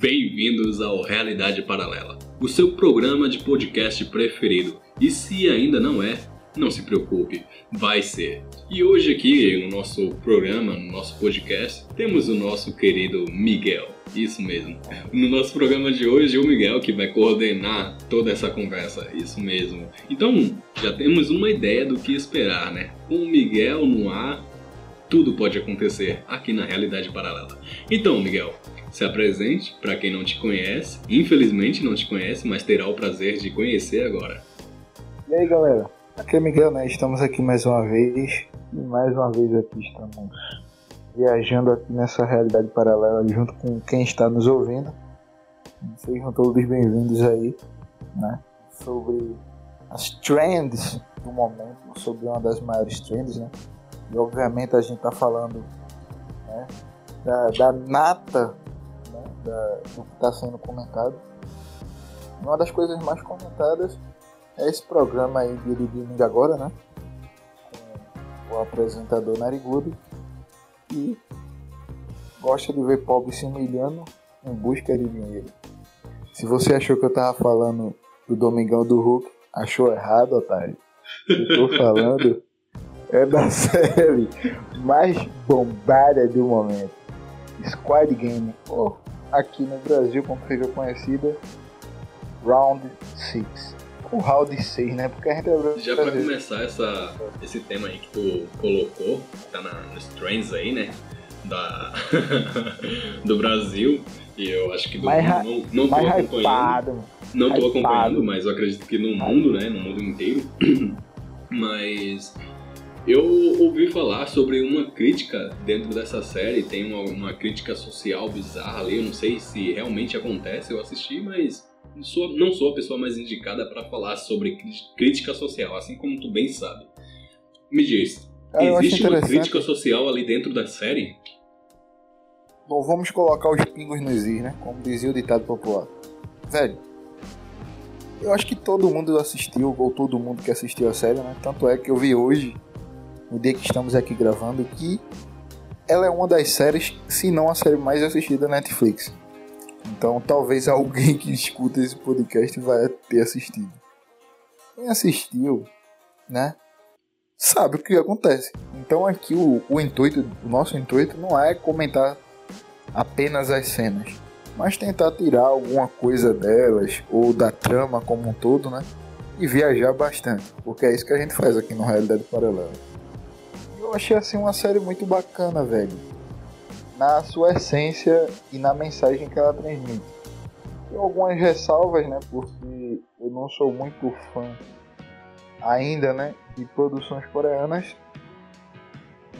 Bem-vindos ao Realidade Paralela, o seu programa de podcast preferido. E se ainda não é, não se preocupe, vai ser. E hoje aqui no nosso programa, no nosso podcast, temos o nosso querido Miguel. Isso mesmo. No nosso programa de hoje, o Miguel que vai coordenar toda essa conversa. Isso mesmo. Então, já temos uma ideia do que esperar, né? Com o Miguel no ar, tudo pode acontecer aqui na realidade paralela. Então, Miguel, se apresente para quem não te conhece, infelizmente não te conhece, mas terá o prazer de conhecer agora. E aí galera, aqui é Miguel, né? Estamos aqui mais uma vez e mais uma vez aqui estamos viajando aqui nessa realidade paralela junto com quem está nos ouvindo. Sejam todos bem-vindos aí, né? Sobre as trends do momento, sobre uma das maiores trends, né? E obviamente a gente está falando né, da, da nata da, do que está sendo comentado. Uma das coisas mais comentadas é esse programa aí de domingo agora, né? Com o apresentador Narigudo que gosta de ver pobre se humilhando em busca de dinheiro. Se você achou que eu tava falando do Domingão do Hulk, achou errado, otário. Eu tô falando é da série mais bombada do momento. Squad Game. Oh, aqui no Brasil, como seja conhecida, Round 6. O Round 6, né? Porque a gente é Já pra começar essa, esse tema aí que tu colocou, tá na, nos trends aí, né? Da, do Brasil, e eu acho que do mais mundo, não, não tô acompanhando. Hypado, não tô acompanhando, mas eu acredito que no mundo, né? No mundo inteiro. mas eu ouvi falar sobre uma crítica dentro dessa série, tem uma, uma, crítica social bizarra ali, eu não sei se realmente acontece, eu assisti, mas sou, não sou a pessoa mais indicada para falar sobre crítica social, assim como tu bem sabe. Me diz, Cara, existe uma crítica social ali dentro da série? Bom, vamos colocar os pingos nos is, né? Como dizia o ditado popular. Velho, eu acho que todo mundo assistiu, ou todo mundo que assistiu a série, né? Tanto é que eu vi hoje no dia que estamos aqui gravando, que ela é uma das séries, se não a série mais assistida da Netflix. Então talvez alguém que escuta esse podcast vai ter assistido. Quem assistiu, né? Sabe o que acontece. Então aqui o, o intuito, o nosso intuito não é comentar apenas as cenas, mas tentar tirar alguma coisa delas ou da trama como um todo, né? E viajar bastante, porque é isso que a gente faz aqui no Realidade Paralela eu achei assim uma série muito bacana, velho. Na sua essência e na mensagem que ela transmite. Tem algumas ressalvas, né? Porque eu não sou muito fã ainda, né? De produções coreanas.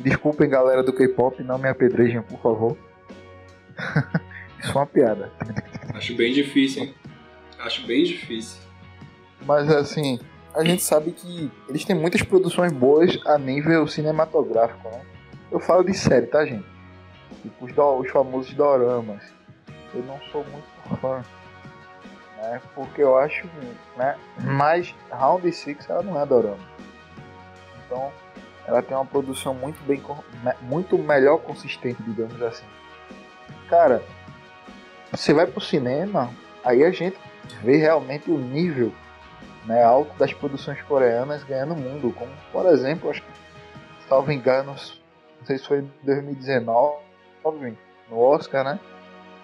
Desculpem, galera do K-pop, não me apedrejem, por favor. Isso é uma piada. Acho bem difícil, hein? Acho bem difícil. Mas assim, a gente sabe que eles têm muitas produções boas a nível cinematográfico, né? Eu falo de série, tá, gente? Tipo os, do, os famosos doramas. Eu não sou muito fã, né? Porque eu acho, né? Mas Round 6 ela não é dorama. Então, ela tem uma produção muito bem, muito melhor consistente, digamos assim. Cara, você vai pro cinema, aí a gente vê realmente o nível né, alto das produções coreanas ganhando o mundo, como por exemplo, acho que salvo engano, não sei se foi em 2019, no Oscar, né?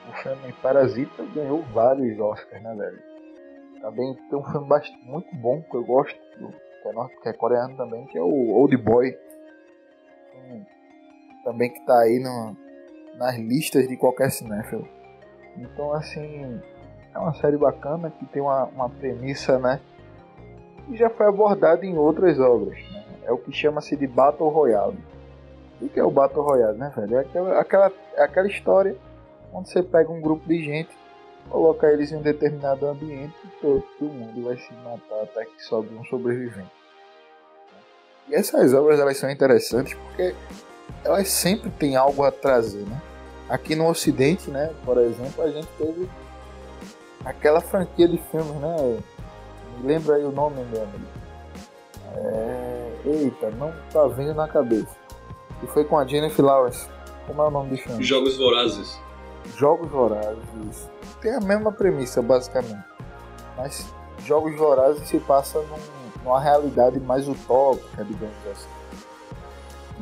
O filme Parasita ganhou vários Oscars, né, velho? Também tem um filme bastante, muito bom que eu gosto, que é, que é coreano também, que é o Old Boy. Também que tá aí no, nas listas de qualquer cinéfilo. Então, assim, é uma série bacana que tem uma, uma premissa, né? E já foi abordado em outras obras. Né? É o que chama-se de Battle Royale. O que é o Battle Royale, né, velho? É aquela, aquela, é aquela história onde você pega um grupo de gente, coloca eles em um determinado ambiente e todo mundo vai se matar até que sobe um sobrevivente. E essas obras elas são interessantes porque elas sempre têm algo a trazer, né? Aqui no Ocidente, né, por exemplo, a gente teve aquela franquia de filmes, né? Lembra aí o nome, meu amigo. É... Eita, não tá vindo na cabeça. E foi com a Jennifer Lawrence. Como é o nome do filme? Jogos Vorazes. Jogos Vorazes tem a mesma premissa, basicamente. Mas Jogos Vorazes se passa num, numa realidade mais utópica, digamos assim.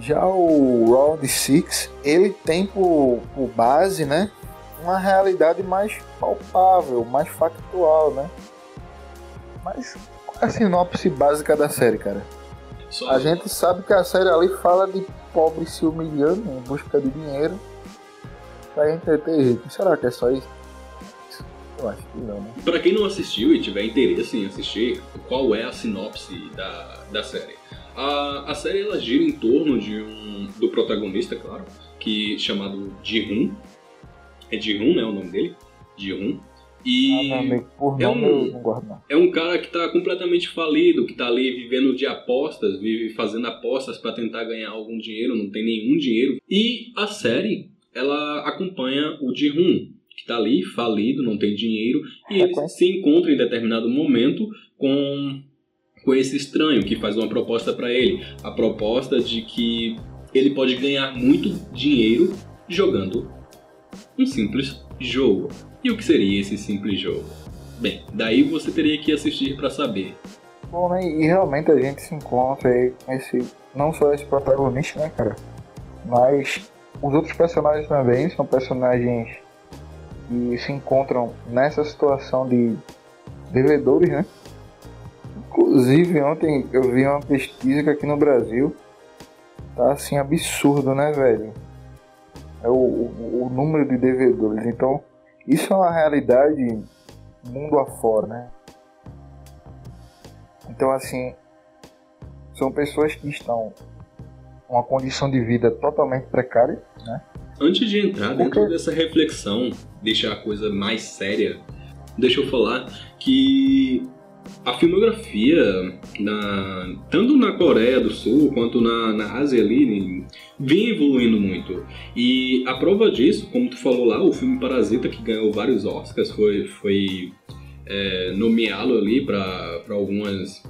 Já o Round 6, ele tem por, por base, né? Uma realidade mais palpável, mais factual, né? Mas qual é a sinopse básica da série, cara? Só... A gente sabe que a série ali fala de pobre se humilhando em busca de dinheiro pra entreter rico. Será que é só isso? Eu acho que não, né? Pra quem não assistiu e tiver interesse em assistir, qual é a sinopse da, da série? A, a série ela gira em torno de um do protagonista, claro, que chamado Ji-Hun. É Ji-Hun, né, o nome dele? Ji-Hun. E ah, não, por é, um, é um cara que está completamente falido, que está ali vivendo de apostas, vive fazendo apostas para tentar ganhar algum dinheiro, não tem nenhum dinheiro. E a série, ela acompanha o Ji-Hun, que está ali falido, não tem dinheiro, e ele se encontra em determinado momento com com esse estranho que faz uma proposta para ele, a proposta de que ele pode ganhar muito dinheiro jogando um simples jogo. E o que seria esse simples jogo? Bem, daí você teria que assistir para saber. Bom, né? E realmente a gente se encontra aí com esse. Não só esse protagonista, né, cara? Mas os outros personagens também são personagens que se encontram nessa situação de devedores, né? Inclusive, ontem eu vi uma pesquisa que aqui no Brasil tá assim absurdo, né, velho? É o, o, o número de devedores. Então, isso é uma realidade mundo afora, né? Então, assim, são pessoas que estão uma condição de vida totalmente precária, né? Antes de entrar dentro dessa reflexão, deixar a coisa mais séria, deixa eu falar que a filmografia, na, tanto na Coreia do Sul quanto na, na Ásia ali, vem evoluindo muito. E a prova disso, como tu falou lá, o filme Parasita, que ganhou vários Oscars, foi, foi é, nomeá-lo ali para algumas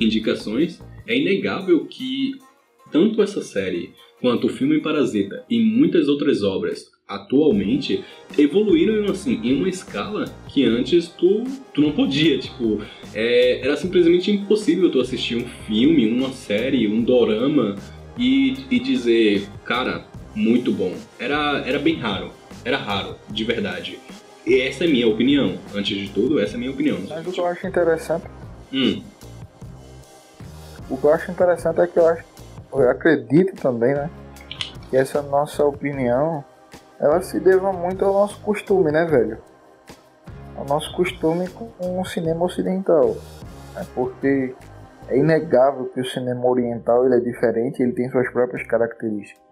indicações. É inegável que tanto essa série quanto o filme Parasita e muitas outras obras atualmente evoluíram assim em uma escala que antes tu, tu não podia tipo é, era simplesmente impossível tu assistir um filme uma série um dorama e, e dizer cara muito bom era era bem raro era raro de verdade e essa é a minha opinião antes de tudo essa é a minha opinião mas o que eu acho interessante hum. o que eu acho interessante é que eu acho eu acredito também né que essa nossa opinião ela se deva muito ao nosso costume, né, velho? Ao nosso costume com o cinema ocidental. Né? Porque é inegável que o cinema oriental ele é diferente, ele tem suas próprias características.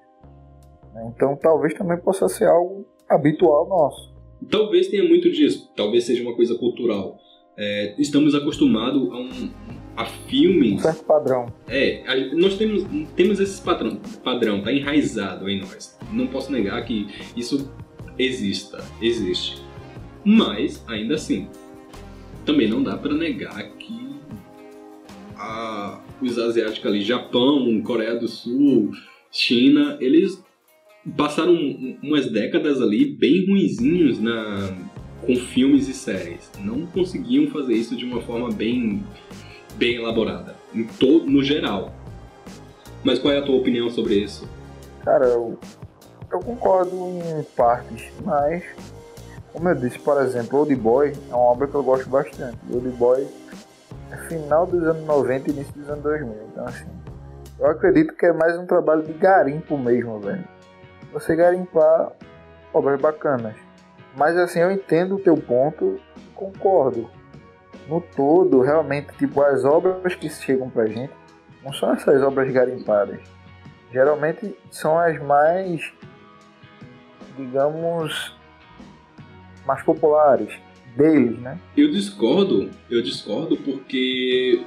Né? Então talvez também possa ser algo habitual nosso. Talvez tenha muito disso, talvez seja uma coisa cultural. É, estamos acostumados a um, a filmes. Um certo padrão. É, a, nós temos, temos esse padrão, padrão, tá enraizado em nós. Não posso negar que isso exista, existe. Mas, ainda assim, também não dá para negar que a, os asiáticos ali, Japão, Coreia do Sul, China, eles passaram umas décadas ali bem ruinzinhos na, com filmes e séries. Não conseguiam fazer isso de uma forma bem bem elaborada, em no geral. Mas qual é a tua opinião sobre isso? Cara, eu, eu concordo em partes, mas como eu disse, por exemplo, Old Boy é uma obra que eu gosto bastante. Old Boy final dos anos 90 e início dos anos 2000. Então, assim, eu acredito que é mais um trabalho de garimpo mesmo, velho. Você garimpar obras bacanas. Mas, assim, eu entendo o teu ponto concordo no todo, realmente, tipo, as obras que chegam pra gente não são essas obras garimpadas. Geralmente são as mais, digamos, mais populares deles, né? Eu discordo, eu discordo porque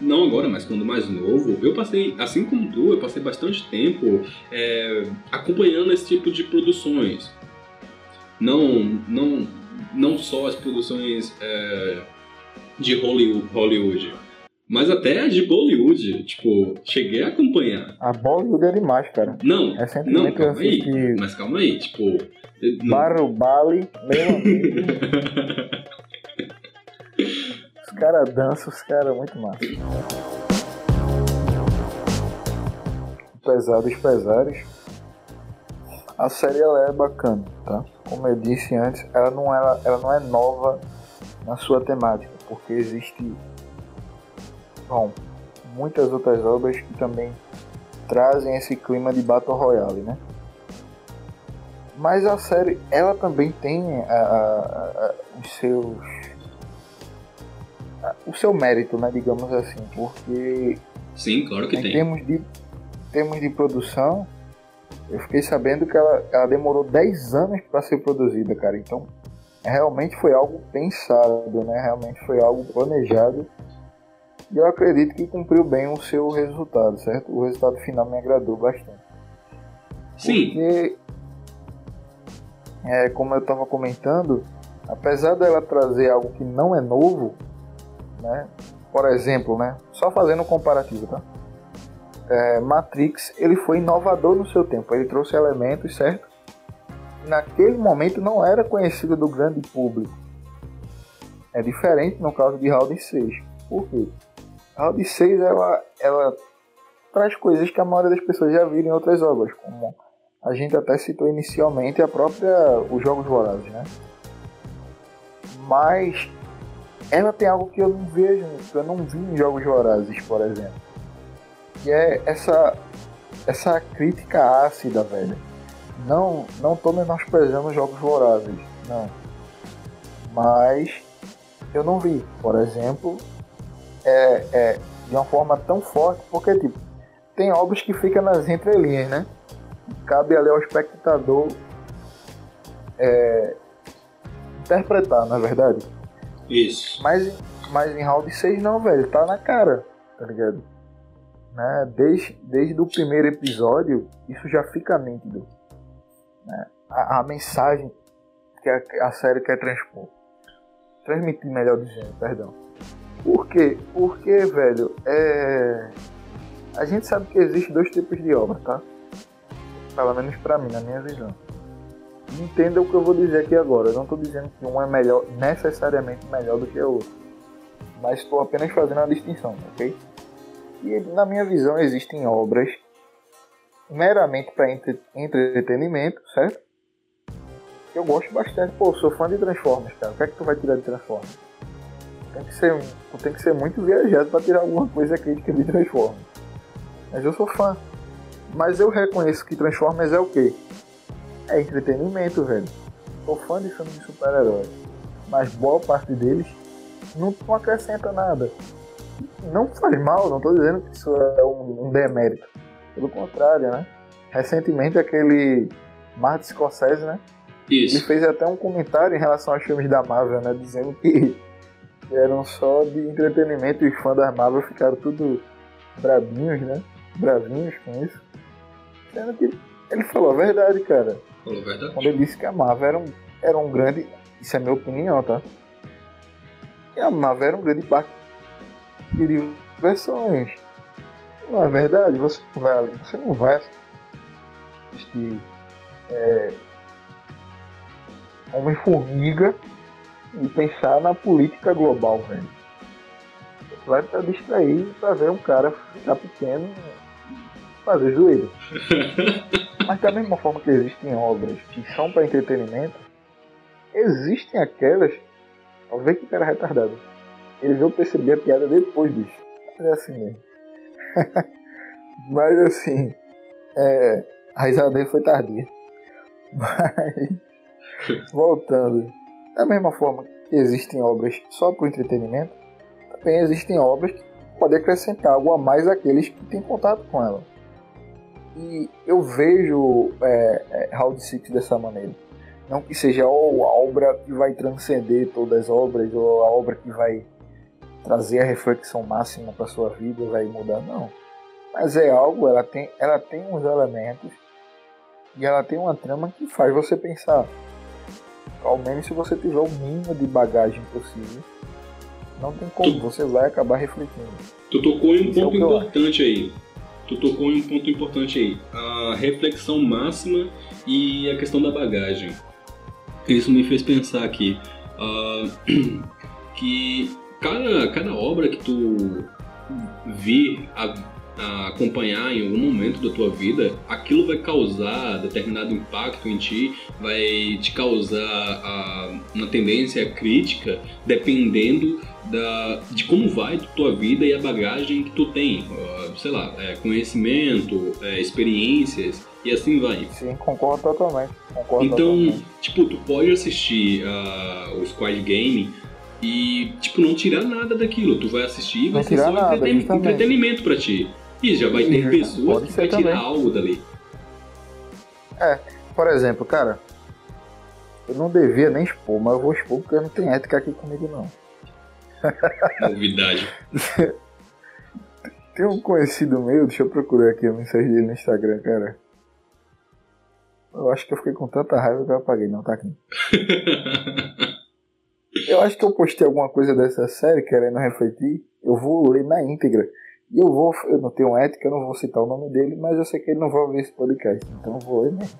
não agora, mas quando mais novo, eu passei, assim como tu, eu passei bastante tempo é, acompanhando esse tipo de produções. Não, não, não só as produções é, de Hollywood, Mas até a de Bollywood, tipo, cheguei a acompanhar. A Bollywood é demais, cara. Não, Recentemente não, calma aí. Mas calma aí, tipo. não- Barro Bali, meu amigo. os caras dançam, os caras muito massa. Apesar dos pesares, a série ela é bacana, tá? Como eu disse antes, ela não, ela, ela não é nova na sua temática, porque existe muitas outras obras que também trazem esse clima de Battle Royale, né? Mas a série, ela também tem a- a- a- os seus. o seu mérito, né? Digamos assim, porque Sim, claro que em tem. termos de, termos de produção, eu fiquei sabendo que ela, ela demorou 10 anos para ser produzida, cara. Então, realmente foi algo pensado, né? Realmente foi algo planejado. E eu acredito que cumpriu bem o seu resultado, certo? O resultado final me agradou bastante. Sim, Porque, é, como eu estava comentando, apesar dela trazer algo que não é novo, né? Por exemplo, né? Só fazendo um comparativo, tá? É, Matrix, ele foi inovador no seu tempo. Ele trouxe elementos, certo? que Naquele momento não era conhecido do grande público. É diferente no caso de Round 6. Por quê? Round 6 ela, ela traz coisas que a maioria das pessoas já viram em outras obras, como a gente até citou inicialmente a própria os jogos vorazes, né? Mas ela tem algo que eu não vejo, que eu não vi em jogos vorazes, por exemplo. Que é essa essa crítica ácida, velho. Não, não tô menosprezando os jogos vorazes, não. Mas eu não vi, por exemplo, é, é, de uma forma tão forte, porque tipo, tem obras que ficam nas entrelinhas, né? Cabe ali ao espectador é, interpretar, na verdade. isso. Mas, mas em Round 6 não, velho, tá na cara, tá ligado? Né? Desde, desde o primeiro episódio, isso já fica nítido. Né? A, a mensagem que a, a série quer transpor. Transmitir, melhor dizendo, perdão. Por quê? Porque, velho, é... a gente sabe que existe dois tipos de obra, tá? Pelo menos pra mim, na minha visão. Entenda o que eu vou dizer aqui agora. Eu não estou dizendo que um é melhor, necessariamente melhor do que o outro. Mas estou apenas fazendo uma distinção, ok? E na minha visão existem obras meramente para entre, entretenimento, certo? Eu gosto bastante, pô, sou fã de Transformers, cara. O que é que tu vai tirar de Transformers? Tem que ser, tem que ser muito viajado para tirar alguma coisa crítica de Transformers. Mas eu sou fã. Mas eu reconheço que Transformers é o quê? É entretenimento, velho. Sou fã de filmes de super-heróis. Mas boa parte deles não, não acrescenta nada. Não faz mal, não tô dizendo que isso é um, um demérito. Pelo contrário, né? Recentemente aquele Martin Scorsese, né? Ele Isso. fez até um comentário em relação aos filmes da Marvel, né? Dizendo que eram só de entretenimento e os fãs da Marvel ficaram tudo brabinhos, né? Bravinhos com isso. Sendo que ele falou a verdade, cara. Falou a verdade. Quando ele disse que a Marvel era um, era um grande. Isso é minha opinião, tá? E a Marvel era um grande parque de diversões. Não é verdade? Você não vai ali, você não vai assistir é, Homem-Formiga e pensar na política global, velho. Vai estar distraído pra ver um cara ficar pequeno fazer zoeira. Mas da mesma forma que existem obras que são para entretenimento, existem aquelas. Ó, vê que cara retardado. Ele veio perceber a piada depois disso. É assim mesmo. Mas assim. É, a risada dele foi tardia. Mas. Voltando. Da mesma forma que existem obras só para entretenimento, também existem obras que podem acrescentar algo a mais àqueles que têm contato com ela. E eu vejo é, é, Round Six dessa maneira. Não que seja a obra que vai transcender todas as obras, ou a obra que vai trazer a reflexão máxima para sua vida, vai mudar, não. Mas é algo, ela tem, ela tem uns elementos e ela tem uma trama que faz você pensar. Ao menos se você tiver o mínimo de bagagem possível, Não tem como, Tu- você vai acabar refletindo. Tu tocou em um Isso é ponto eu importante aí. Tu tocou em um ponto importante aí. A reflexão máxima e a questão da bagagem. Isso me fez pensar aqui ah, que cada, cada obra que tu vir a, a acompanhar em algum momento da tua vida, aquilo vai causar determinado impacto em ti, vai te causar ah, uma tendência crítica, dependendo da, de como vai a tua vida e a bagagem que tu tem, sei lá, é, conhecimento, é, experiências e assim vai. Sim, concordo totalmente. Concordo Então, totalmente. tipo, tu pode assistir ah, o Squad Game e, tipo, não tirar nada daquilo. Tu vai assistir e vai ser só nada, entreten- entretenimento pra ti. E já vai ter pessoas que vai tirar também. algo dali. Por exemplo, cara, eu não devia nem expor, mas eu vou expor porque não tem ética aqui comigo não. Novidade. Tem um conhecido meu, deixa eu procurar aqui a mensagem dele no Instagram, cara. Eu acho que eu fiquei com tanta raiva que eu apaguei, não tá aqui. Eu acho que eu postei alguma coisa dessa série querendo refletir. Eu vou ler na íntegra. E eu vou, eu não tenho ética, eu não vou citar o nome dele, mas eu sei que ele não vai ouvir esse podcast, então vou ler mesmo.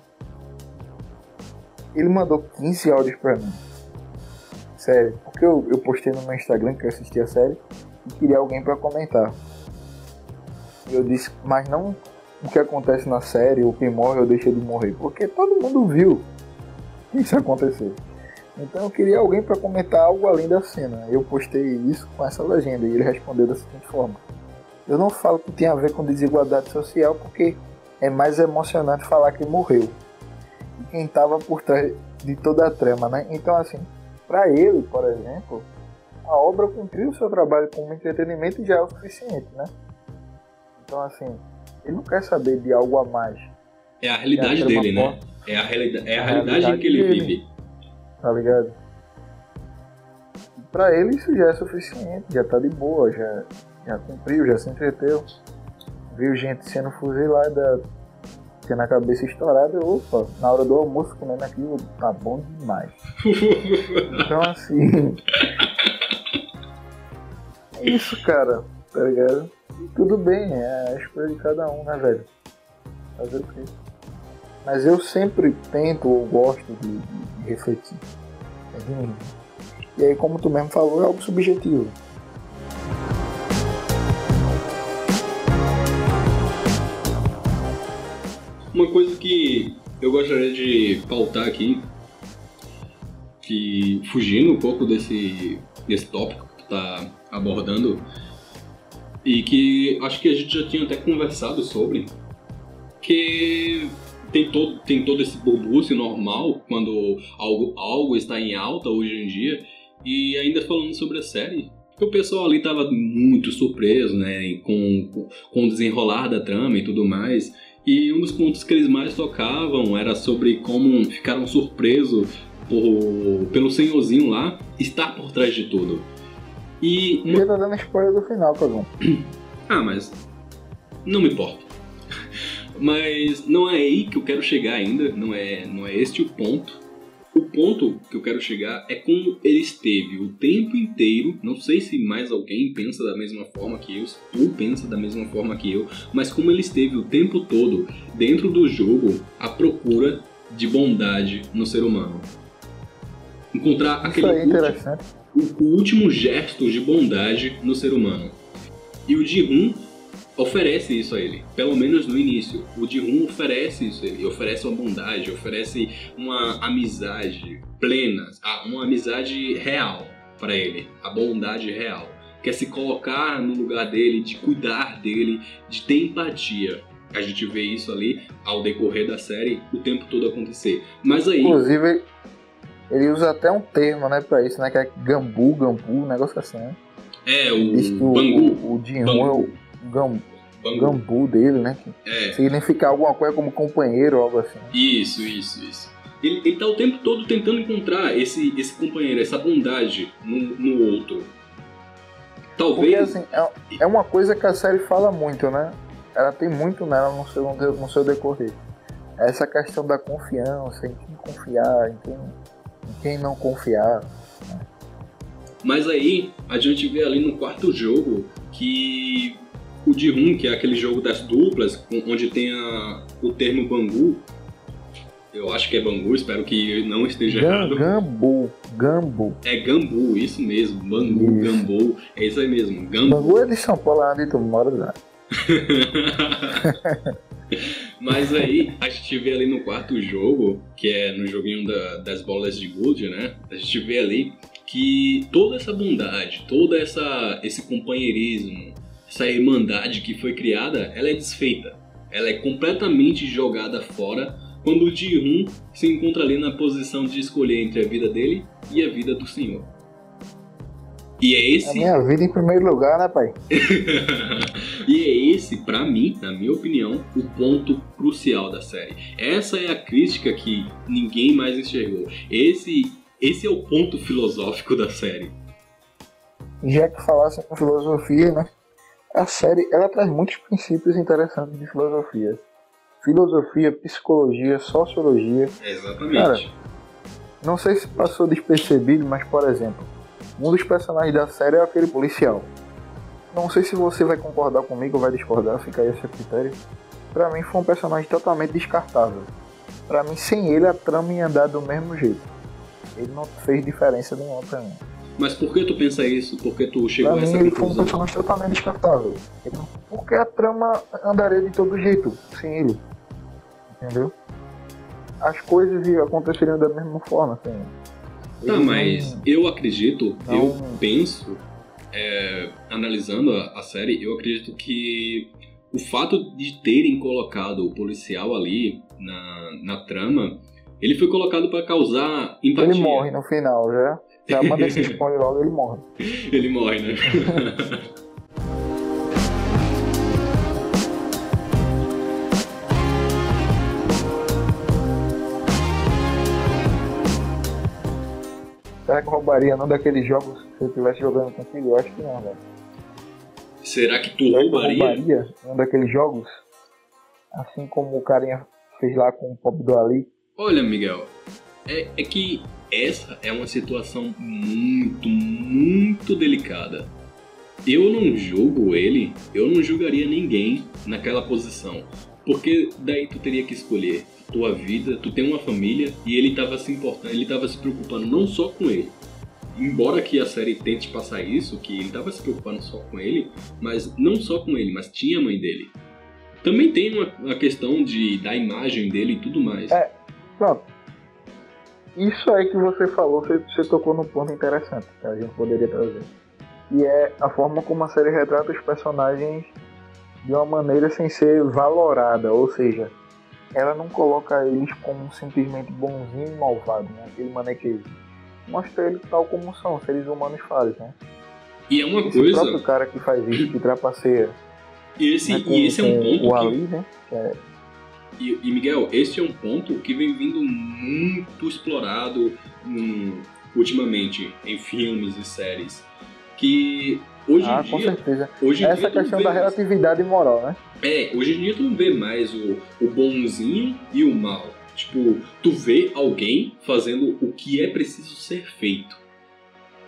Ele mandou 15 áudios pra mim. Sério, porque eu, eu postei no meu Instagram que eu assisti a série e queria alguém pra comentar. E eu disse, mas não o que acontece na série, ou quem morre ou deixa de morrer, porque todo mundo viu isso aconteceu. Então eu queria alguém para comentar algo além da cena. Eu postei isso com essa legenda e ele respondeu da seguinte forma: Eu não falo que tem a ver com desigualdade social porque é mais emocionante falar que morreu e quem estava por trás de toda a trama, né? Então assim, para ele, por exemplo, a obra cumpriu o seu trabalho como entretenimento e já é o suficiente, né? Então assim, ele não quer saber de algo a mais, É a realidade É, dele, né? É a, realida é a A realidade realidade que ele dele. vive. tá ligado? Pra ele isso já é suficiente, já tá de boa, já, já cumpriu, já se entreteu. Viu gente sendo fuzilada, tendo a cabeça estourada, opa, na hora do almoço comendo aquilo, tá bom demais. Então assim. É isso, cara, tá ligado? E tudo bem, é a escolha de cada um, né, velho? Fazer o quê? Mas eu sempre tento ou gosto de, de- de refletir. É de mim. E aí, como tu mesmo falou, é algo subjetivo. Uma coisa que eu gostaria de pautar aqui, que fugindo um pouco desse, desse tópico que tu tá abordando, e que acho que a gente já tinha até conversado sobre, que tem todo, tem todo esse burbúcio normal quando algo, algo está em alta hoje em dia, e ainda falando sobre a série, o pessoal ali tava muito surpreso, né, com, com o desenrolar da trama e tudo mais, e um dos pontos que eles mais tocavam era sobre como ficaram surpresos por, pelo senhorzinho lá estar por trás de tudo. E uma Já tá dando spoiler do final, Cagão. ah, mas não me importa. Mas não é aí que eu quero chegar ainda, não é, não é este o ponto. O ponto que eu quero chegar é como ele esteve o tempo inteiro. Não sei se mais alguém pensa da mesma forma que eu, tu pensa da mesma forma que eu, mas como ele esteve o tempo todo dentro do jogo à procura de bondade no ser humano. Encontrar aquele é último- o último gesto de bondade no ser humano. E o Ji-Hun oferece isso a ele, pelo menos no início. O Ji-Hun oferece isso a ele, oferece uma bondade, oferece uma amizade plena, ah, uma amizade real para ele, a bondade real. Quer se colocar no lugar dele, de cuidar dele, de ter empatia. A gente vê isso ali ao decorrer da série o tempo todo acontecer. Mas aí, Inclusive, ele usa até um termo, né, pra isso, né? Que é gambu, gambu, um negócio assim, né? é Diz que o o, Bangu. o, o Jinhun é o gam, Bangu. gambu dele, né? É, significa alguma coisa como companheiro algo assim. Isso, isso, isso. Ele, ele tá o tempo todo tentando encontrar esse, esse companheiro, essa bondade no, no outro. Porque Talvez. assim, é, é uma coisa que a série fala muito, né? Ela tem muito nela no seu, no seu decorrer. Essa questão da confiança, em quem confiar, em quem, em quem não confiar. Mas aí a gente vê ali no quarto jogo que o Ji-Hoon, que é aquele jogo das duplas, onde tem a, o termo Bangu, eu acho que é Bangu, espero que não esteja Gam, errado. Gambu. Gambu. É Gambu, isso mesmo, Bangu, Isso. Gambu, é isso aí mesmo, Gambu. Bangu é de São Paulo, onde tu mora, né? Mas aí, a gente vê ali no quarto jogo, que é no joguinho da- das bolas de gude, né? A gente vê ali que toda essa bondade, toda essa esse companheirismo, essa irmandade que foi criada, ela é desfeita. Ela é completamente jogada fora quando o Ji-Hoon se encontra ali na posição de escolher entre a vida dele e a vida do senhor. E é A esse minha vida em primeiro lugar, né, pai? e é esse, pra mim, na minha opinião, o ponto crucial da série. Essa é a crítica que ninguém mais enxergou. Esse, esse é o ponto filosófico da série. Já que falasse em filosofia, né? A série, ela traz muitos princípios interessantes de filosofia. Filosofia, psicologia, sociologia. Exatamente. Cara, Não sei se passou despercebido, mas, por exemplo, um dos personagens da série é aquele policial. Não sei se você vai concordar comigo ou vai discordar, fica aí a seu critério. Pra mim foi um personagem totalmente descartável. Pra mim, sem ele, a trama ia andar do mesmo jeito. Ele não fez diferença nenhuma pra mim. Mas por que tu pensa isso? Por que tu chegou Pra a mim, essa ele foi um conclusão? personagem totalmente descartável. Porque a trama andaria de todo jeito, sem ele. Entendeu? As coisas iam- aconteceriam da mesma forma, sem ele. Tá, Ele mas não- eu acredito, eu Não. penso, é, analisando a, a série, eu acredito que o fato de terem colocado o policial ali na, na trama, ele foi colocado pra causar empatia. Ele morre no final, já. Já manda esse spoiler logo, ele morre. Ele morre, né? Será que roubaria não daqueles jogos se eu estivesse jogando contigo? Eu acho que não, velho. Será que tu Será que roubaria? roubaria um daqueles jogos? Assim como o carinha fez lá com o Pop do Ali. Olha, Miguel, é, é que essa é uma situação muito, muito delicada. Eu não julgo ele, eu não julgaria ninguém naquela posição. Porque daí tu teria que escolher tua vida, tu tem uma família e ele tava se importando, ele tava se preocupando não só com ele. Embora que a série tente passar isso, que ele tava se preocupando só com ele, mas não só com ele, mas tinha a mãe dele. Também tem uma, uma questão de da imagem dele e tudo mais. É. Pronto. Isso aí que você falou, você, você tocou num ponto interessante que a gente poderia trazer. E é a forma como a série retrata os personagens de uma maneira sem ser valorada, ou seja, ela não coloca eles como simplesmente bonzinho e malvado, né? Aquele manequeiro. Mostra eles tal como são, seres humanos falhos, né? E é uma Esse coisa. próprio cara que faz isso, que trapaceia E esse, né, e esse é um ponto o que, Ali, né? Que é e, e, Miguel, esse é um ponto que vem vindo muito explorado hum, ultimamente em filmes e séries. Que hoje ah, em com dia. certeza. Hoje Essa dia questão da mais- relatividade moral, né? É, hoje em dia tu não vê mais o, o bonzinho e o mal. Tipo, tu vê alguém fazendo o que é preciso ser feito.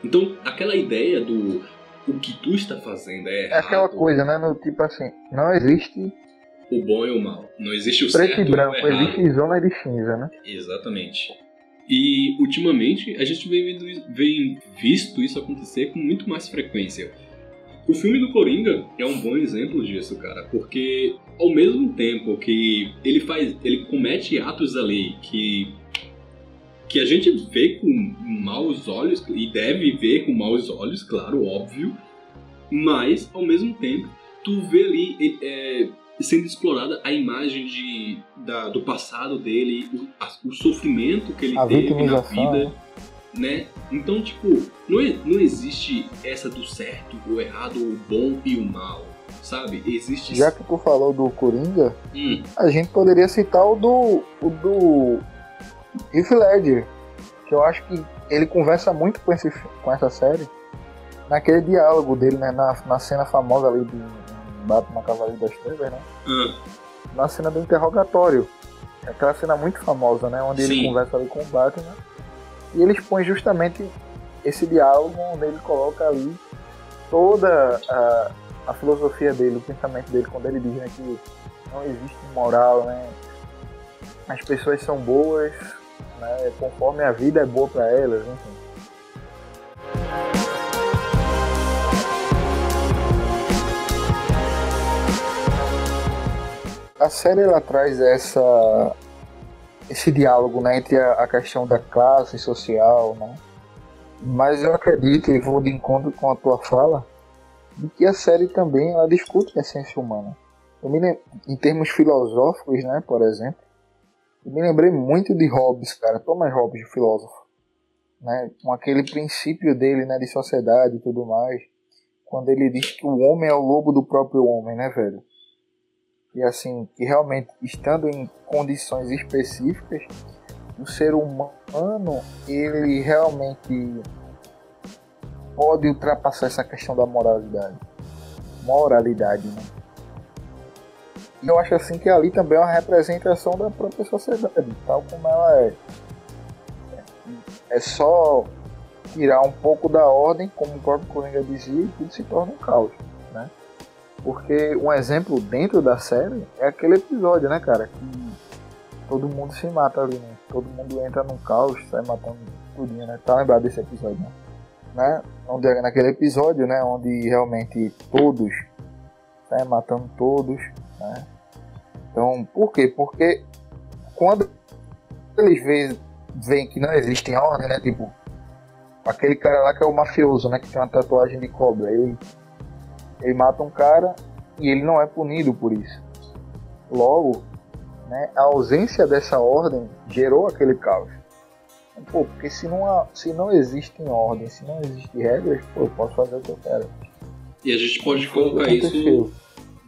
Então, aquela ideia do o que tu está fazendo é É aquela coisa, né? No tipo assim, não existe o bom e o mal. Não existe o preto certo e branco, e o errado. existe zona de cinza, né? Exatamente. E ultimamente a gente vem, vendo- vem visto isso acontecer com muito mais frequência. O filme do Coringa é um bom exemplo disso, cara, porque ao mesmo tempo que ele faz, ele comete atos ali que que a gente vê com maus olhos e deve ver com maus olhos, claro, óbvio, mas ao mesmo tempo tu vê ali é, sendo explorada a imagem de, da- do passado dele, o, a- o sofrimento que ele A teve na vida, né? Então, tipo, não, não existe essa do certo, o errado, o bom e o mal, sabe? Existe. Já que tu falou do Coringa, Hum, a gente poderia citar o do. o do. Heath Ledger. Que eu acho que ele conversa muito com, esse, com essa série. Naquele diálogo dele, né? Na, na cena famosa ali do Batman Cavaleiro das Trevas, né? ah, Na cena do interrogatório. Aquela cena muito famosa, né? Onde Sim. ele conversa ali com o Batman. E ele expõe justamente esse diálogo onde ele coloca ali toda a, a filosofia dele, o pensamento dele, quando ele diz né, que não existe moral, né? As pessoas são boas, né, conforme a vida é boa para elas, enfim. A série ela traz essa esse diálogo né, entre a, a questão da classe social, né? mas eu acredito e vou de encontro com a tua fala de que a série também ela discute a essência humana. Eu me em termos filosóficos, né, por exemplo, eu me lembrei muito de Hobbes, cara, Thomas Hobbes, o filósofo, né, com aquele princípio dele, né, de sociedade e tudo mais, quando ele diz que o homem é o lobo do próprio homem, né, velho? E assim, que realmente, estando em condições específicas, o ser humano, ele realmente pode ultrapassar essa questão da moralidade. Moralidade, né? E eu acho assim que ali também é uma representação da própria sociedade, tal como ela é. É só tirar um pouco da ordem, como o próprio Coringa dizia, e tudo se torna um caos? Porque um exemplo dentro da série é aquele episódio, né, cara? Que todo mundo se mata ali, né? Todo mundo entra num caos, sai matando tudinho, né? Tá lembrado desse episódio, né? né? Onde, é naquele episódio, né? Onde realmente todos saem matando todos, né? Então, por quê? Porque quando eles veem, veem que não existem ordem, né? Tipo, aquele cara lá que é o mafioso, né? Que tem uma tatuagem de cobra. Ele ele mata um cara e ele não é punido por isso. Logo, né, a ausência dessa ordem gerou aquele caos. Pô, porque se não, há, se não existe ordem, se não existe regras, pô, eu posso fazer o que eu quero. E a gente pode colocar isso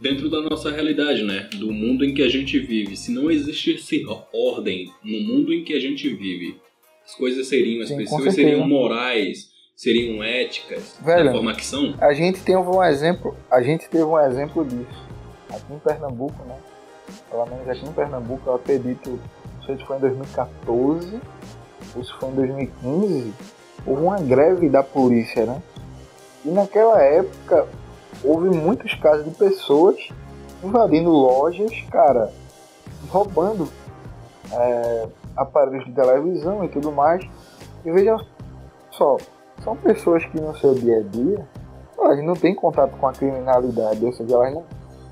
dentro da nossa realidade, né? Do mundo em que a gente vive. Se não existisse ordem no mundo em que a gente vive, as coisas seriam, as Sim, pessoas seriam morais, seriam éticas Velho, da forma que são? A gente tem um exemplo, a gente teve um exemplo disso. Aqui em Pernambuco, né? Pelo menos aqui em Pernambuco, eu acredito, não sei se foi em 2014 ou se foi em 2015, houve uma greve da polícia, né? E naquela época houve muitos casos de pessoas invadindo lojas, cara, roubando é, aparelhos de televisão e tudo mais. E vejam só, são pessoas que no seu dia a dia elas não têm contato com a criminalidade, ou seja, elas não,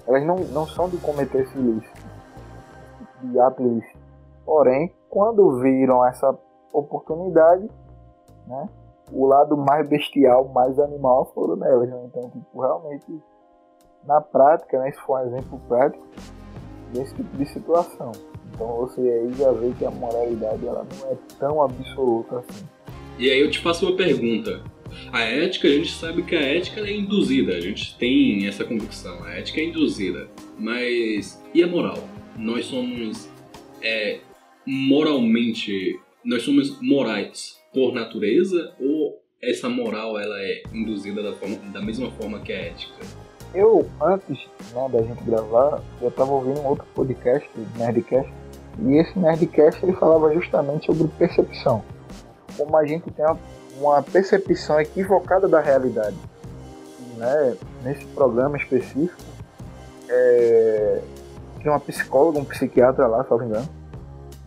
elas não, não são de cometer esse ilícito, de ato ilícito. Porém, quando viram essa oportunidade, né, o lado mais bestial, mais animal foram nelas. Né? Então, tipo, realmente, na prática, né, isso foi um exemplo prático desse tipo de situação. Então você aí já vê que a moralidade ela não é tão absoluta assim. E aí eu te faço uma pergunta. A ética, a gente sabe que a ética é induzida, a gente tem essa convicção, a ética é induzida. Mas e a moral? Nós somos é, moralmente, nós somos morais por natureza ou essa moral ela é induzida da, forma, da mesma forma que a ética? Eu, antes né, da gente gravar, eu estava ouvindo um outro podcast, Nerdcast, e esse Nerdcast ele falava justamente sobre percepção como a gente tem uma percepção equivocada da realidade. Né? Nesse programa específico, é... tinha uma psicóloga, um psiquiatra lá, se não me engano,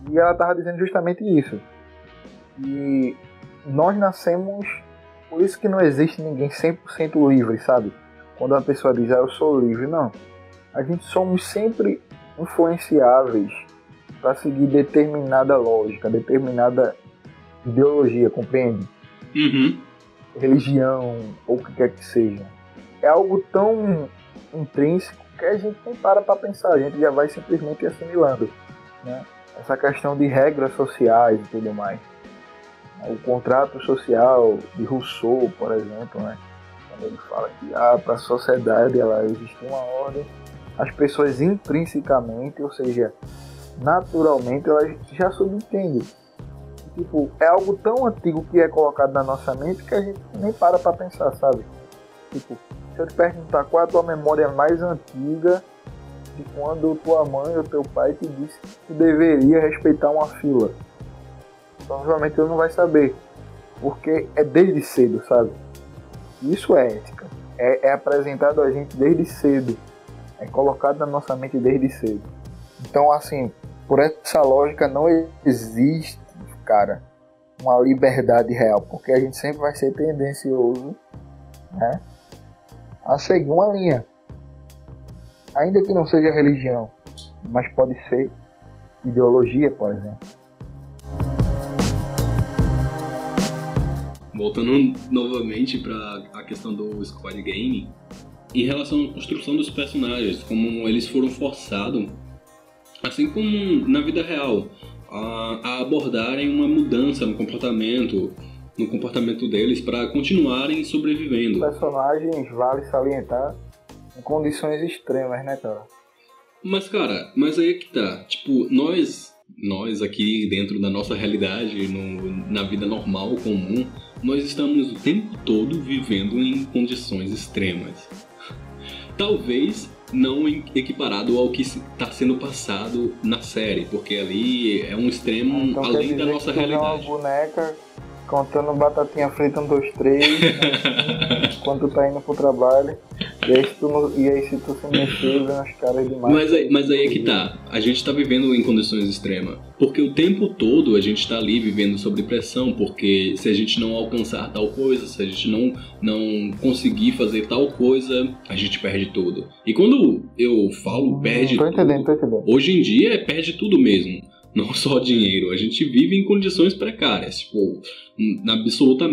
e ela estava dizendo justamente isso. E nós nascemos, por isso que não existe ninguém 100% livre, sabe? Quando uma pessoa diz, ah, eu sou livre, não. A gente somos sempre influenciáveis para seguir determinada lógica, determinada ideologia, compreende? Uhum. Religião, ou o que quer que seja. É algo tão intrínseco que a gente nem para para pensar, a gente já vai simplesmente assimilando. Né? Essa questão de regras sociais e tudo mais. O contrato social de Rousseau, por exemplo, né? quando ele fala que ah, para a sociedade ela existe uma ordem, as pessoas intrinsecamente, ou seja, naturalmente, elas já subentendem Tipo, é algo tão antigo que é colocado na nossa mente que a gente nem para pra pensar, sabe? Tipo, se eu te perguntar qual é a tua memória mais antiga de quando tua mãe ou teu pai te disse que tu deveria respeitar uma fila. Provavelmente ele não vai saber. Porque é desde cedo, sabe? Isso é ética. É, é apresentado a gente desde cedo. É colocado na nossa mente desde cedo. Então, assim, por essa lógica, não existe, cara, uma liberdade real. Porque a gente sempre vai ser tendencioso, né? A seguir uma linha. Ainda que não seja religião, mas pode ser ideologia, por exemplo. Voltando novamente para a questão do Squad Game, em relação à construção dos personagens, como eles foram forçados, assim como na vida real, a, a abordarem uma mudança no comportamento, no comportamento deles para continuarem sobrevivendo. Personagens vale salientar em condições extremas, né, cara? Mas, cara, mas aí é que tá. Tipo, nós, nós aqui dentro da nossa realidade, no, na vida normal, comum, nós estamos o tempo todo vivendo em condições extremas. Talvez não equiparado ao que está sendo passado na série, porque ali é um extremo então, além da nossa realidade. Uma boneca contando batatinha frita um, dois, três, né? enquanto tu tá indo pro trabalho. E aí, se tu, e aí se tu se mexer, vem as caras demais. Mas aí, mas aí é que tá. A gente tá vivendo em condições extremas. Porque o tempo todo a gente tá ali vivendo sob pressão, porque se a gente não alcançar tal coisa, se a gente não, não conseguir fazer tal coisa, a gente perde tudo. E quando eu falo perde tô entendendo, tô entendendo. hoje em dia é perde tudo mesmo não só dinheiro. A gente vive em condições precárias, tipo, na absoluta,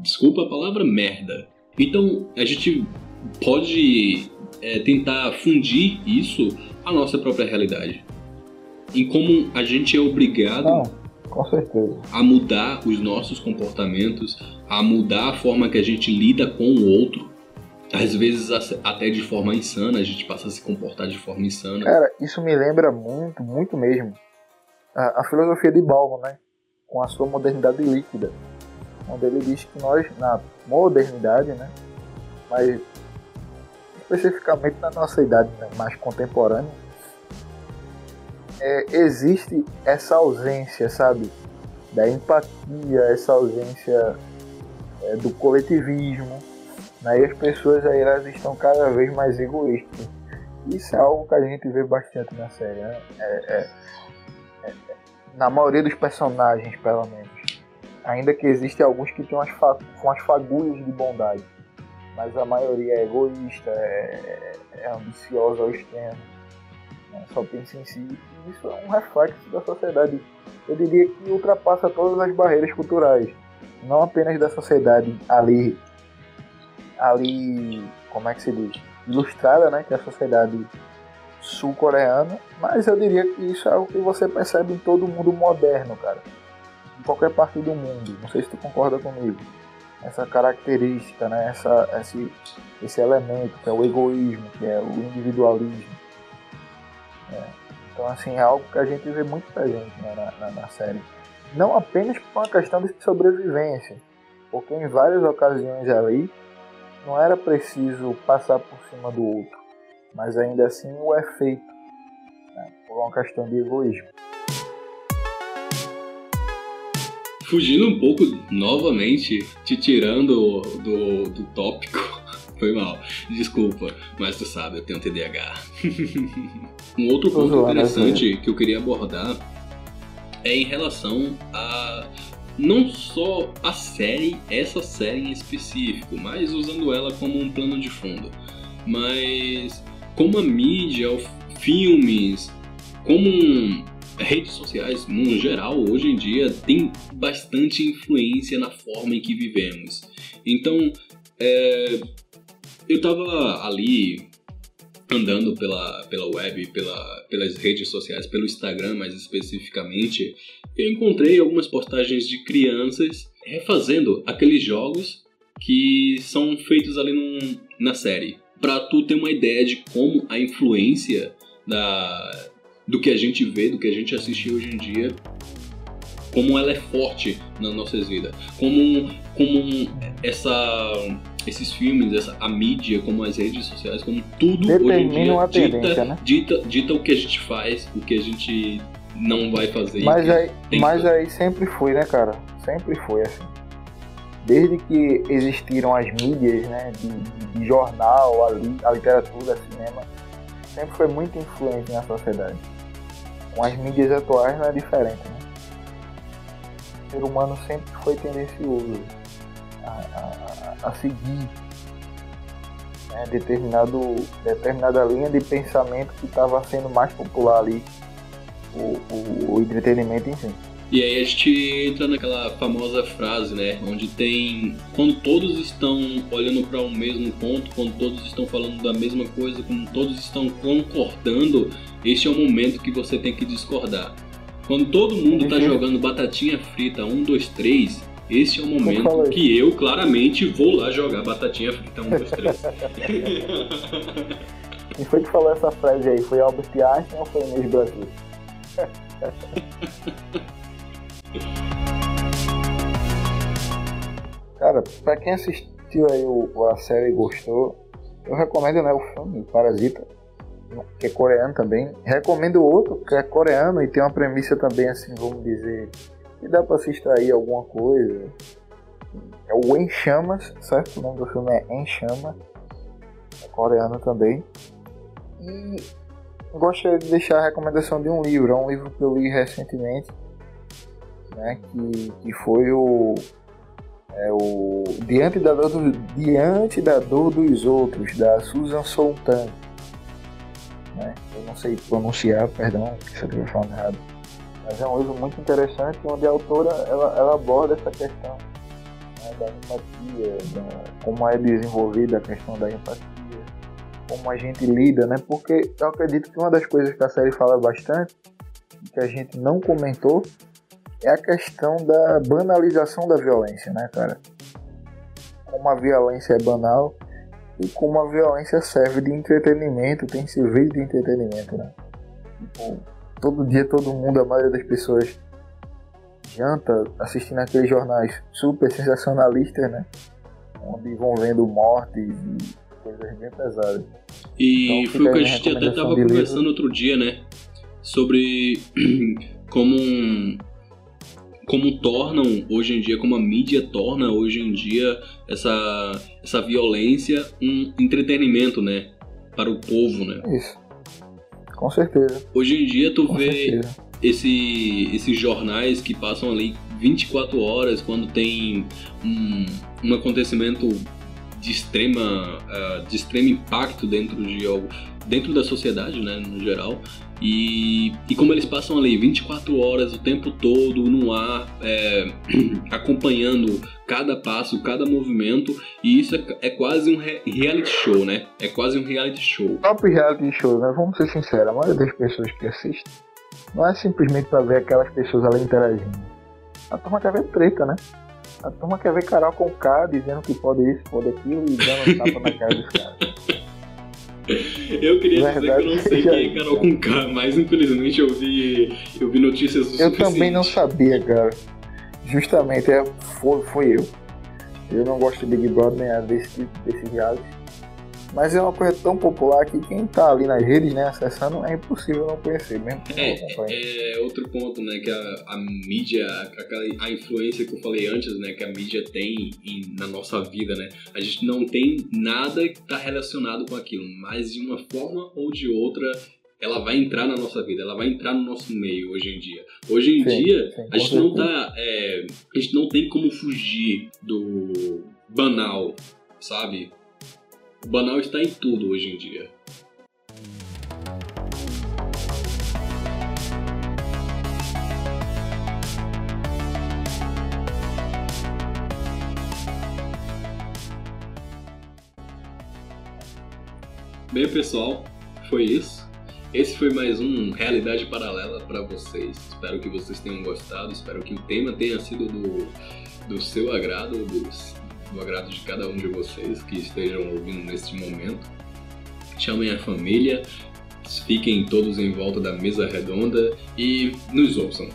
desculpa a palavra, merda. Então, a gente pode é, tentar fundir isso à nossa própria realidade. Em como a gente é obrigado não, com certeza. a mudar os nossos comportamentos, a mudar a forma que a gente lida com o outro. Às vezes até de forma insana, a gente passa a se comportar de forma insana. Cara, isso me lembra muito, muito mesmo a, a filosofia de Bauman, né? com a sua modernidade líquida, onde ele diz que nós, na modernidade, né? mas especificamente na nossa idade né? mais contemporânea, é, existe essa ausência, sabe, da empatia, essa ausência é, do coletivismo, né? e as pessoas aí elas estão cada vez mais egoístas. Isso é algo que a gente vê bastante na série, né? É, é, na maioria dos personagens, pelo menos. Ainda que existem alguns que têm umas, fa umas fagulhas de bondade. Mas a maioria é egoísta, é, é ambiciosa ao extremo. Né? Só pensa em si. E isso é um reflexo da sociedade. Eu diria que ultrapassa todas as barreiras culturais. Não apenas da sociedade ali. Ali. Como é que se diz? Ilustrada, né? Que é a sociedade sul-coreana, mas eu diria que isso é algo que você percebe em todo mundo moderno, cara. Em qualquer parte do mundo. Não sei se tu concorda comigo. Essa característica, né? Essa, esse, esse elemento que é o egoísmo, que é o individualismo. É. Então, assim, é algo que a gente vê muito presente né, na, na, na série. Não apenas por uma questão de sobrevivência, porque em várias ocasiões ali não era preciso passar por cima do outro mas ainda assim o é feito né, por uma questão de egoísmo. Fugindo um pouco novamente, te tirando do, do tópico, foi mal, desculpa, mas tu sabe, eu tenho TDAH. um outro ponto interessante que eu queria abordar é em relação a não só a série, essa série em específico, mas usando ela como um plano de fundo. Mas como a mídia, filmes, como redes sociais no geral hoje em dia tem bastante influência na forma em que vivemos. Então, é, eu estava ali andando pela, pela web, pela, pelas redes sociais, pelo Instagram mais especificamente, eu encontrei algumas postagens de crianças refazendo aqueles jogos que são feitos ali num, na série para tu ter uma ideia de como a influência da, do que a gente vê, do que a gente assiste hoje em dia, como ela é forte nas nossas vidas, como, como essa, esses filmes, essa, a mídia, como as redes sociais, como tudo hoje em dia dita, né? dita, dita o que a gente faz, o que a gente não vai fazer. Mas, aí, mas aí sempre foi, né, cara? Sempre foi assim. Desde que existiram as mídias, né, de, de jornal, a, a literatura, cinema, sempre foi muito influente na sociedade. Com as mídias atuais não é diferente, né? O ser humano sempre foi tendencioso a, a, a seguir né, determinado, determinada linha de pensamento que estava sendo mais popular ali, o, o, o entretenimento. E aí a gente entra naquela famosa frase, né? Onde tem. Quando todos estão olhando para o um mesmo ponto, quando todos estão falando da mesma coisa, quando todos estão concordando, este é o momento que você tem que discordar. Quando todo mundo está uhum. jogando batatinha frita 1, 2, 3, este é o momento que eu claramente vou lá jogar batatinha frita 1, 2, 3. Quem foi que falou essa frase aí? Foi Albert Einstein ou foi Inês Brasil? Cara, pra quem assistiu aí a série e gostou, eu recomendo né, o filme Parasita, que é coreano também. Recomendo outro, que é coreano e tem uma premissa também, assim, vamos dizer, que dá pra se extrair alguma coisa. É o Em Chamas, certo? O nome do filme é Em Chama, é coreano também. E gostaria de deixar a recomendação de um livro, é um livro que eu li recentemente né, que, que foi o, é, o Diante, da dor do, Diante da Dor dos Outros, da Susan Sontag. Né? Eu não sei pronunciar, perdão, se eu estiver falando errado. Mas é um livro muito interessante onde a autora ela, ela aborda essa questão né, da empatia, da, como é desenvolvida a questão da empatia, como a gente lida, né? Porque eu acredito que uma das coisas que a série fala bastante, que a gente não comentou, é a questão da banalização da violência, né, cara? Como a violência é banal e como a violência serve de entretenimento, tem servido de entretenimento, né? Tipo, todo dia todo mundo, a maioria das pessoas janta assistindo aqueles jornais super sensacionalistas, né? Onde vão vendo mortes e coisas bem pesadas. E então, foi o que a gente até estava conversando outro dia, né? Sobre como um como tornam hoje em dia, como a mídia torna hoje em dia essa, essa violência um entretenimento, né? Para o povo, né? Isso. Com certeza. Hoje em dia tu Com vê esse, esses jornais que passam ali 24 horas quando tem um, um acontecimento de extrema uh, de extremo impacto dentro de algo dentro da sociedade, né, no geral, e, e como eles passam ali 24 horas o tempo todo no ar, é, acompanhando cada passo, cada movimento, e isso é, é, quase um reality show, né? É quase um reality show. Top reality show, né? Vamos ser sinceros, a maioria das pessoas que assistem não é simplesmente para ver aquelas pessoas ali interagindo. A turma quer ver treta, né? A turma quer ver Carol com K dizendo que pode isso, pode aquilo e dando tapa na cara dos caras. Eu queria Verdade, dizer que eu não sei quem é Carol com K, mas infelizmente eu vi, eu vi notícias do Eu também não sabia, cara. Justamente, é, foi, foi eu. Eu não gosto de Big Brother nem desse, desse reality. Mas é uma coisa tão popular que quem tá ali nas redes, né, acessando, é impossível não conhecer, mesmo que é, não É outro ponto, né, que a, a mídia, a, a, influência que eu falei antes, né, que a mídia tem em, na nossa vida, né, a gente não tem nada que tá relacionado com aquilo, mas de uma forma ou de outra ela vai entrar na nossa vida, ela vai entrar no nosso meio hoje em dia. Hoje em sim, dia, sim, a gente não tá, é, a gente não tem como fugir do banal, sabe? O banal está em tudo hoje em dia. Bem, pessoal, foi isso. Esse foi mais um Realidade Paralela para vocês. Espero que vocês tenham gostado. Espero que o tema tenha sido do, do seu agrado, do agrado de cada um de vocês que estejam ouvindo neste momento. Chamem a família, fiquem todos em volta da mesa redonda e nos ouçam.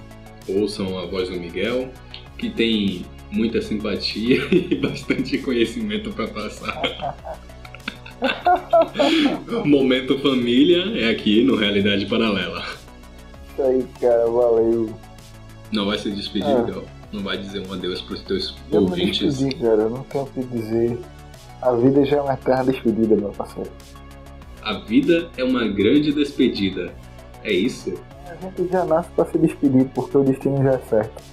Ouçam a voz do Miguel, que tem muita simpatia e bastante conhecimento para passar. Momento família é aqui no Realidade Paralela. Isso aí, cara, valeu. Não vai se despedir, ah. Miguel? Não vai dizer um adeus pros teus Eu ouvintes. despedi, cara. Eu não tenho o que dizer. A vida já é uma eterna despedida, meu parceiro. A vida é uma grande despedida. É isso? A gente já nasce pra se despedir, porque o destino já é certo.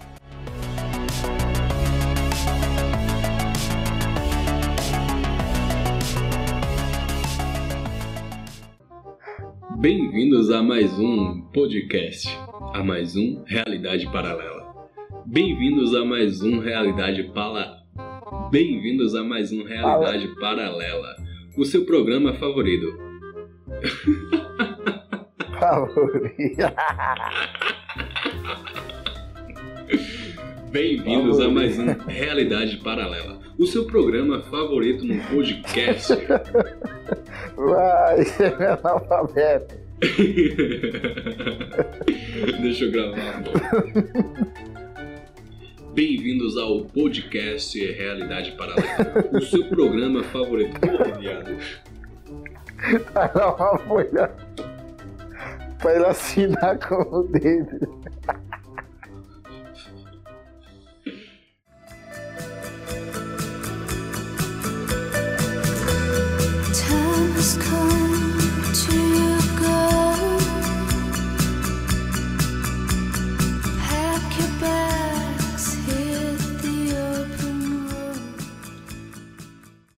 Bem-vindos a mais um podcast, a mais um Realidade Paralela. Bem-vindos a mais um Realidade Pala... Bem-vindos a mais um Realidade Paralela, o seu programa favorito. Favorito. Bem-vindos a mais um Realidade Paralela, o seu programa favorito no podcast. Vai, meu analfabeto. Deixa eu gravar. Bem-vindos ao podcast Realidade Paralela, o seu programa favorito. Porra, viado. Vai dar uma folha pra ele assinar com o dedo. Time has come